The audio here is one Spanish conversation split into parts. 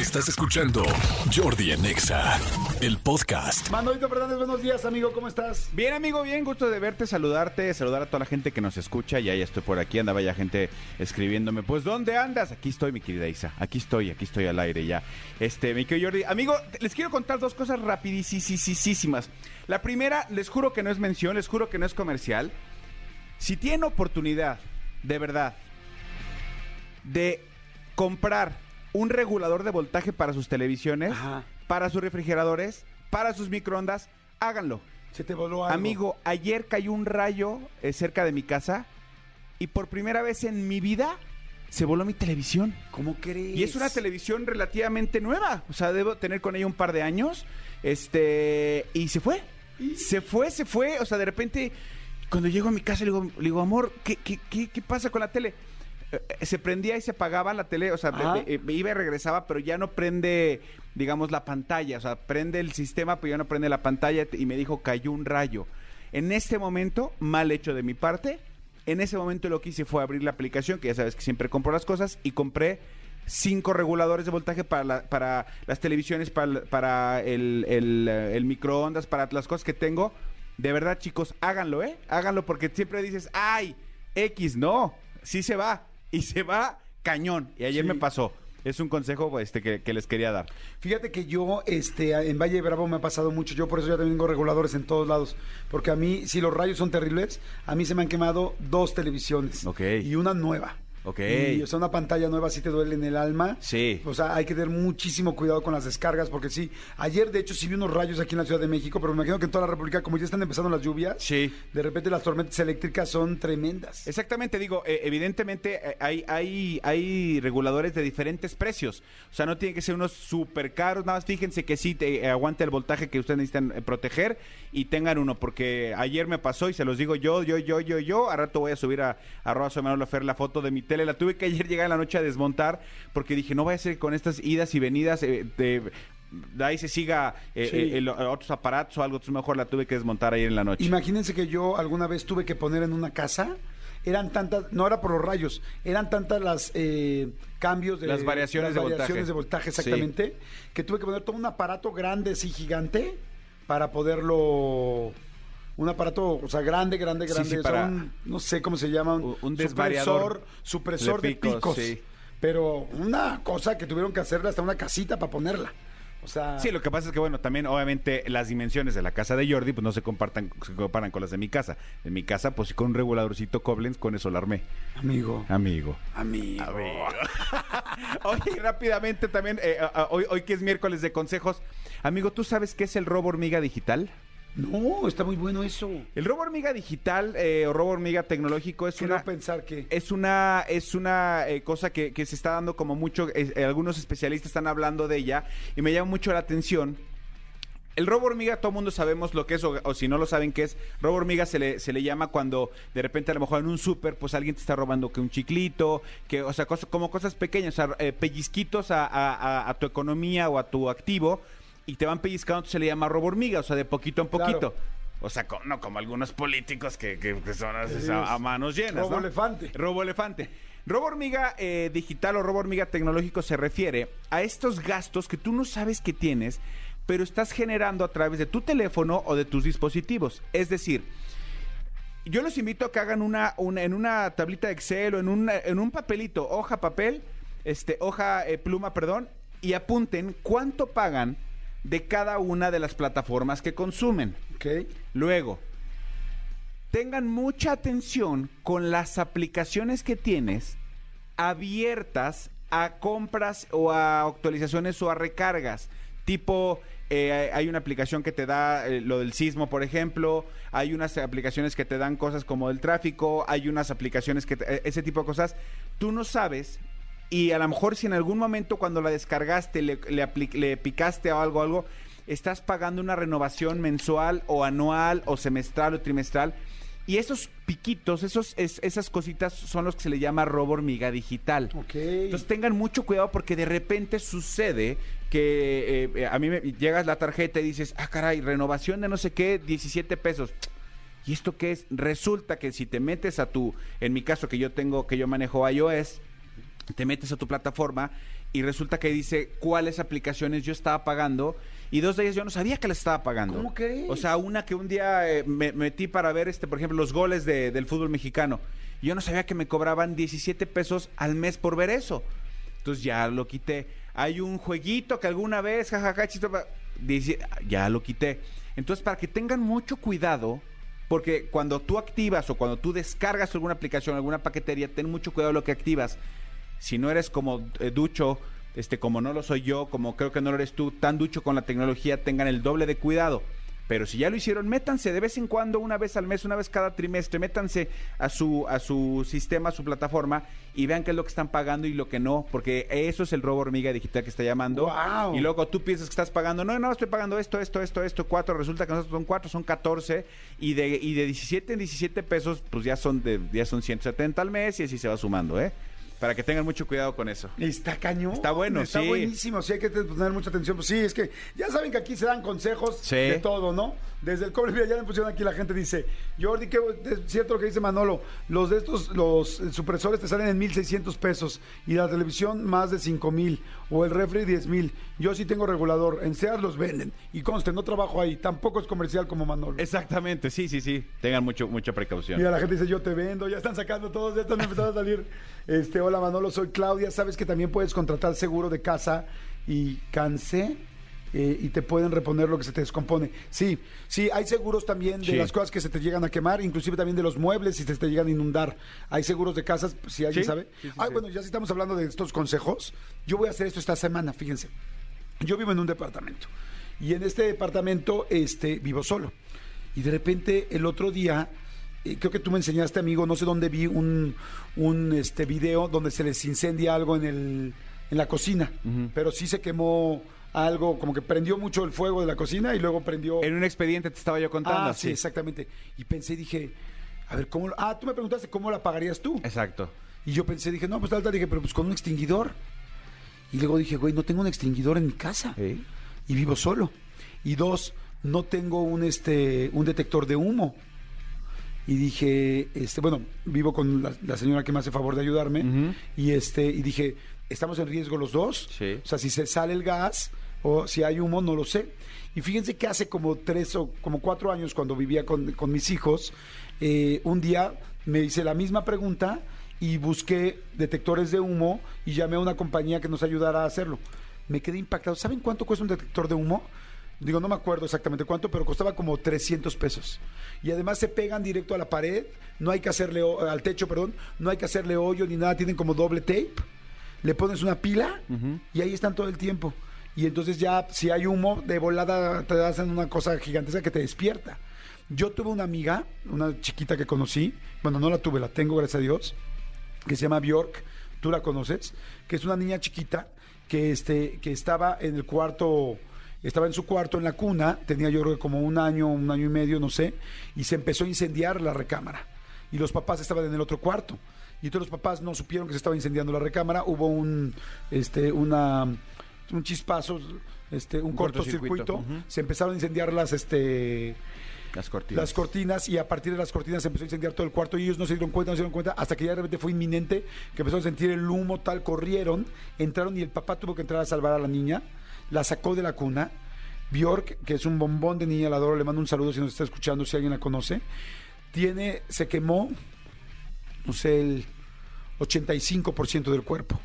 Estás escuchando Jordi en Exa, el podcast. Manolito Fernández, buenos días, amigo, ¿cómo estás? Bien, amigo, bien, gusto de verte, saludarte, saludar a toda la gente que nos escucha. Ya, ya estoy por aquí, andaba ya gente escribiéndome. Pues, ¿dónde andas? Aquí estoy, mi querida Isa. Aquí estoy, aquí estoy al aire ya. Este, mi querido Jordi. Amigo, les quiero contar dos cosas rapidísimas. La primera, les juro que no es mención, les juro que no es comercial. Si tienen oportunidad, de verdad, de comprar un regulador de voltaje para sus televisiones, Ajá. para sus refrigeradores, para sus microondas, háganlo. Se te voló algo. Amigo, ayer cayó un rayo eh, cerca de mi casa y por primera vez en mi vida se voló mi televisión. ¿Cómo crees? Y es una televisión relativamente nueva. O sea, debo tener con ella un par de años. Este. Y se fue. Se fue, se fue. O sea, de repente, cuando llego a mi casa, le digo, le digo amor, ¿qué, qué, qué, qué pasa con la tele? Eh, eh, se prendía y se apagaba la tele, o sea, me- me iba y regresaba, pero ya no prende, digamos, la pantalla, o sea, prende el sistema, pero ya no prende la pantalla y me dijo, cayó un rayo. En este momento, mal hecho de mi parte, en ese momento lo que hice fue abrir la aplicación, que ya sabes que siempre compro las cosas, y compré cinco reguladores de voltaje para, la- para las televisiones, para, el- para el, el, eh, el microondas, para las cosas que tengo. De verdad, chicos, háganlo, ¿eh? Háganlo porque siempre dices, ay, X, no, sí se va. Y se va cañón. Y ayer Sí. me pasó. Es un consejo este, que, que les quería dar. Fíjate que yo, este, en Valle de Bravo me ha pasado mucho. Yo por eso ya también tengo reguladores en todos lados. Porque a mí, si los rayos son terribles, a mí se me han quemado dos televisiones. Ok. Y una nueva. Ok. Y, o sea, una pantalla nueva sí te duele en el alma. Sí. O sea, hay que tener muchísimo cuidado con las descargas, porque sí. Ayer, de hecho, sí vi unos rayos aquí en la Ciudad de México, pero me imagino que en toda la República, como ya están empezando las lluvias, Sí. de repente las tormentas eléctricas son tremendas. Exactamente, digo, eh, evidentemente eh, hay, hay, hay reguladores de diferentes precios. O sea, no tienen que ser unos súper caros. Nada más fíjense que sí te, eh, aguante el voltaje que ustedes necesitan proteger y tengan uno. Porque ayer me pasó y se los digo yo, yo, yo, yo, yo. A rato voy a subir a arroba soy Manolo Fer la foto de mi tele. La tuve que ayer llegar en la noche a desmontar porque dije, no vaya a ser con estas idas y venidas eh, de... de ahí se siga eh, Sí. eh, el- otros aparatos o algo, entonces mejor la tuve que desmontar ayer en la noche. Imagínense que yo alguna vez tuve que poner en una casa, eran tantas, no era por los rayos, eran tantas las eh, cambios de Las variaciones las de variaciones voltaje. de voltaje, Sí. exactamente, que tuve que poner todo un aparato grande, así gigante, para poderlo un aparato, o sea, grande, grande, grande, sí, o sea, para- un- no sé cómo se llama, Un- un desvariador supresor, supresor de de picos, picos, sí. pero una cosa que tuvieron que hacerle hasta una casita para ponerla, o sea, Sí, lo que pasa es que, bueno, también obviamente las dimensiones de la casa de Jordi pues no se compartan, se comparan con las de mi casa. En mi casa, pues con un reguladorcito Koblenz, con eso la armé. amigo, Amigo. amigo, Oye, rápidamente también, eh, hoy, hoy que es miércoles de consejos. Amigo, ¿tú sabes qué es el robo hormiga digital? No, está muy bueno eso, El robo hormiga digital eh, o robo hormiga tecnológico es quiero una... pensar que... Es una, es una eh, cosa que, que se está dando como mucho, eh, algunos especialistas están hablando de ella y me llama mucho la atención. El robo hormiga, todo el mundo sabemos lo que es, o, o si no lo saben qué es, robo hormiga se le, se le llama cuando de repente a lo mejor en un súper, pues alguien te está robando que un chiclito, que, o sea, cosas, como cosas pequeñas, o sea, eh, pellizquitos a, a- a- a tu economía o a tu activo, y te van pellizcando, se le llama robo hormiga, o sea, de poquito en Claro. poquito. O sea, co- no como algunos políticos que, que- que son así, a, a manos llenas. Robo ¿no? elefante. Robo elefante. Robo hormiga eh, digital o robo hormiga tecnológico se refiere a estos gastos que tú no sabes que tienes, pero estás generando a través de tu teléfono o de tus dispositivos. Es decir, yo los invito a que hagan una, una- en una tablita de Excel o en, una- en un papelito, hoja, papel, este, hoja, eh, pluma, perdón, y apunten cuánto pagan de cada una de las plataformas que consumen. Ok. Luego, tengan mucha atención con las aplicaciones que tienes abiertas a compras o a actualizaciones o a recargas. Tipo, eh, hay una aplicación que te da eh, lo del sismo, por ejemplo. Hay unas aplicaciones que te dan cosas como el tráfico. Hay unas aplicaciones que... te- eh, ese tipo de cosas. Tú no sabes y a lo mejor si en algún momento cuando la descargaste le, le, le picaste o algo, algo, estás pagando una renovación mensual o anual o semestral o trimestral Y esos piquitos, esos, es- esas cositas son los que se le llama robo hormiga digital. Ok. Entonces tengan mucho cuidado porque de repente sucede que eh, eh, a mí me llegas la tarjeta y dices, ah, caray, renovación de no sé qué, 17 pesos. ¿Y esto qué es? Resulta que si te metes a tu, en mi caso que yo tengo, que yo manejo iOS, te metes a tu plataforma y resulta que dice cuáles aplicaciones yo estaba pagando y dos de ellas yo no sabía que las estaba pagando. ¿Cómo crees? O sea, una que un día eh, me metí para ver, este, por ejemplo, los goles de- del fútbol mexicano. Yo no sabía que me cobraban 17 pesos al mes por ver eso. Entonces ya lo quité. Hay un jueguito que alguna vez, jajaja, chito, dice, ya lo quité. Entonces, para que tengan mucho cuidado, porque cuando tú activas o cuando tú descargas alguna aplicación, alguna paquetería, ten mucho cuidado lo que activas. Si no eres como eh, ducho, este, como no lo soy yo, como creo que no lo eres tú, tan ducho con la tecnología, tengan el doble de cuidado. Pero si ya lo hicieron, métanse de vez en cuando, una vez al mes, una vez cada trimestre, métanse a su, a su sistema, a su plataforma y vean qué es lo que están pagando y lo que no, porque eso es el robo hormiga digital que está llamando. ¡Guau! Y luego tú piensas que estás pagando, no, no, estoy pagando esto, esto, esto, esto, cuatro, resulta que nosotros son cuatro, son 14 y de, y de 17 en 17 pesos, pues ya son, de, ya son 170 al mes y así se va sumando, ¿eh? Para que tengan mucho cuidado con eso. Está cañón. Está bueno, Está sí. buenísimo, sí hay que poner mucha atención. Pues sí, es que ya saben que aquí se dan consejos Sí. de todo, ¿no? Desde el cobre, mira, ya me pusieron aquí la gente dice, Jordi, que es cierto lo que dice Manolo, los de estos, los eh, supresores te salen en 1.600 pesos y la televisión más de 5.000 o el refri 10.000. Yo sí tengo regulador, en Sears los venden y conste, no trabajo ahí, tampoco es comercial como Manolo. Exactamente, sí, sí, sí. Tengan mucho, mucha precaución. Mira, la gente dice, yo te vendo, ya están sacando todos, ya están empezando a salir. Este, hola Manolo, soy Claudia, sabes que también puedes contratar seguro de casa y cansé eh, y te pueden reponer lo que se te descompone. Sí, sí, hay seguros también de Sí. las cosas que se te llegan a quemar, inclusive también de los muebles si se te llegan a inundar. Hay seguros de casas, si alguien Sí, sabe. sí, sí, Ay, bueno, ya si estamos hablando de estos consejos, yo voy a hacer esto esta semana, fíjense. Yo vivo en un departamento y en este departamento este, vivo solo. Y de repente el otro día, creo que tú me enseñaste, amigo, no sé dónde vi un, un este, video donde se les incendia algo en, el, en la cocina, pero sí se quemó algo, como que prendió mucho el fuego de la cocina y luego prendió... En un expediente te estaba yo contando. ah, sí, exactamente. Y pensé, dije, a ver, ¿cómo...? lo- Ah, tú me preguntaste cómo la pagarías tú. Exacto. Y yo pensé, dije, no, pues tal, tal, dije, pero pues con un extinguidor. Y luego dije, güey, no tengo un extinguidor en mi casa. Y vivo solo. Y dos, no tengo un este un detector de humo. Y dije, este, bueno, vivo con la, la señora que me hace favor de ayudarme. Y este, y dije, ¿estamos en riesgo los dos? Sí. O sea, si se sale el gas o si hay humo, no lo sé. Y fíjense que hace como tres o como cuatro años, cuando vivía con, con mis hijos, eh, un día me hice la misma pregunta y busqué detectores de humo y llamé a una compañía que nos ayudara a hacerlo. Me quedé impactado. ¿Saben cuánto cuesta un detector de humo? Digo, no me acuerdo exactamente cuánto, pero costaba como 300 pesos. Y además se pegan directo a la pared, no hay que hacerle, al techo, perdón, no hay que hacerle hoyo ni nada, tienen como doble tape. Le pones una pila y ahí están todo el tiempo. Y entonces ya, si hay humo, de volada te hacen una cosa gigantesca que te despierta. Yo tuve una amiga, una chiquita que conocí, bueno, no la tuve, la tengo, gracias a Dios, que se llama Bjork, tú la conoces, que es una niña chiquita que, este, que estaba en el cuarto, estaba en su cuarto en la cuna, tenía yo creo que como un año, un año y medio, no sé, y se empezó a incendiar la recámara. Y los papás estaban en el otro cuarto. Y todos los papás no supieron que se estaba incendiando la recámara. Hubo un, este, una, un chispazo, este, un, Un cortocircuito. Se empezaron a incendiar las, este, Las cortinas. las cortinas y a partir de las cortinas se empezó a incendiar todo el cuarto y ellos no se dieron cuenta, no se dieron cuenta, hasta que ya de repente fue inminente, que empezaron a sentir el humo tal, corrieron, entraron y el papá tuvo que entrar a salvar a la niña, la sacó de la cuna. Bjork, que es un bombón de niña, la adoro, le mando un saludo si nos está escuchando, si alguien la conoce. Tiene, se quemó, no sé, el 85% del cuerpo.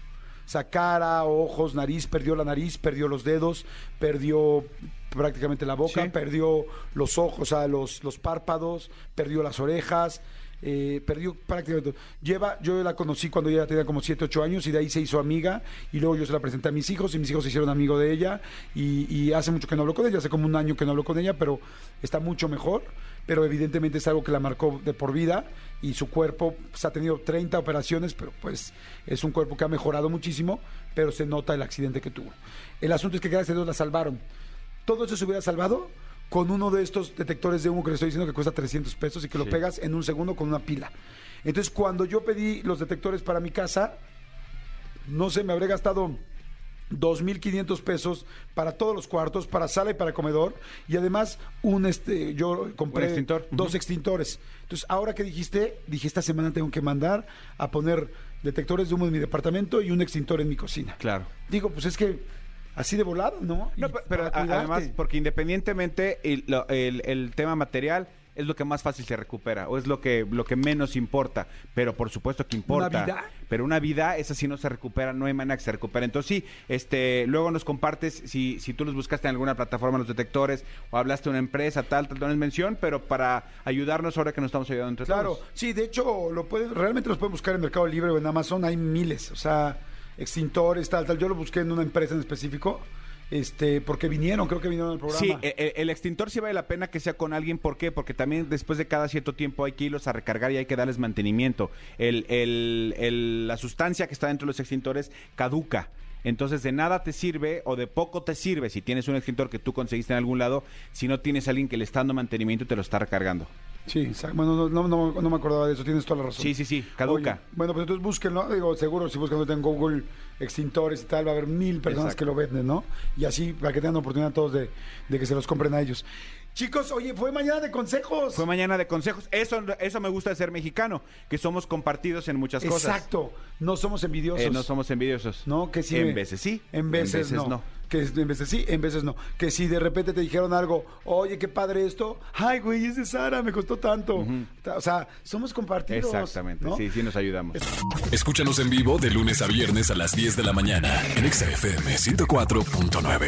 O sea, cara, ojos, nariz, perdió la nariz, perdió los dedos, perdió prácticamente la boca, Sí. perdió los ojos, o sea, los, los párpados, perdió las orejas, eh, perdió prácticamente todo. Lleva, yo la conocí cuando ella tenía como 7, 8 años y de ahí se hizo amiga y luego yo se la presenté a mis hijos y mis hijos se hicieron amigo de ella y, y hace mucho que no hablo con ella, hace como un año que no hablo con ella, pero está mucho mejor, pero evidentemente es algo que la marcó de por vida y su cuerpo pues, ha tenido 30 operaciones, pero pues es un cuerpo que ha mejorado muchísimo, pero se nota el accidente que tuvo. El asunto es que gracias a Dios la salvaron. Todo eso se hubiera salvado con uno de estos detectores de humo que le estoy diciendo que cuesta 300 pesos y que lo Sí. pegas en un segundo con una pila. Entonces, cuando yo pedí los detectores para mi casa, no sé, me habré gastado 2.500 pesos para todos los cuartos, para sala y para comedor. Y además, un este, yo compré extintor. dos extintores. Entonces, ahora que dijiste, dije, esta semana tengo que mandar a poner detectores de humo en mi departamento y un extintor en mi cocina. Claro. Digo, pues es que así de volado, ¿no? No, pero a- además, porque independientemente el, el- el tema material es lo que más fácil se recupera o es lo que lo que menos importa, pero por supuesto que importa. vida? Pero una vida, esa sí no se recupera, no hay manera que se recupere. Entonces sí, este, luego nos compartes si, si tú los buscaste en alguna plataforma los detectores o hablaste de una empresa, tal, tal, no es mención, pero para ayudarnos ahora que nos estamos ayudando entre Claro, todos. sí, de hecho, lo pueden, realmente los pueden buscar en Mercado Libre o en Amazon, hay miles, o sea, extintores, tal, tal. Yo lo busqué en una empresa en específico, este, porque vinieron, creo que vinieron al programa. Sí, e- e- el, extintor sí vale la pena que sea con alguien. ¿Por qué? Porque también después de cada cierto tiempo hay que irlos a recargar y hay que darles mantenimiento. El, el- el- la sustancia que está dentro de los extintores caduca. Entonces de nada te sirve o de poco te sirve si tienes un extintor que tú conseguiste en algún lado, si no tienes a alguien que le está dando mantenimiento y te lo está recargando. Sí, bueno, no, no, no- no me acordaba de eso, tienes toda la razón. Sí, sí, sí, caduca. Oye, bueno, pues entonces búsquenlo, digo, seguro si buscan en Google extintores y tal, va a haber mil personas Exacto. que lo venden, ¿no? Y así, para que tengan oportunidad todos de, de que se los compren a ellos. Chicos, oye, fue mañana de consejos. Fue mañana de consejos. Eso, eso me gusta de ser mexicano, que somos compartidos en muchas cosas. Exacto, no somos envidiosos. Eh, no somos envidiosos. No, que sí. En me- veces sí. En veces, no. Que en veces sí, en veces no. Que si de repente te dijeron algo, oye, qué padre esto. Ay, güey, es de Sara, me costó tanto. Ta- O sea, somos compartidos. Exactamente. ¿no? Sí, sí nos ayudamos. Escúchanos en vivo de lunes a viernes a las 10 de la mañana en Exa FM 104.9.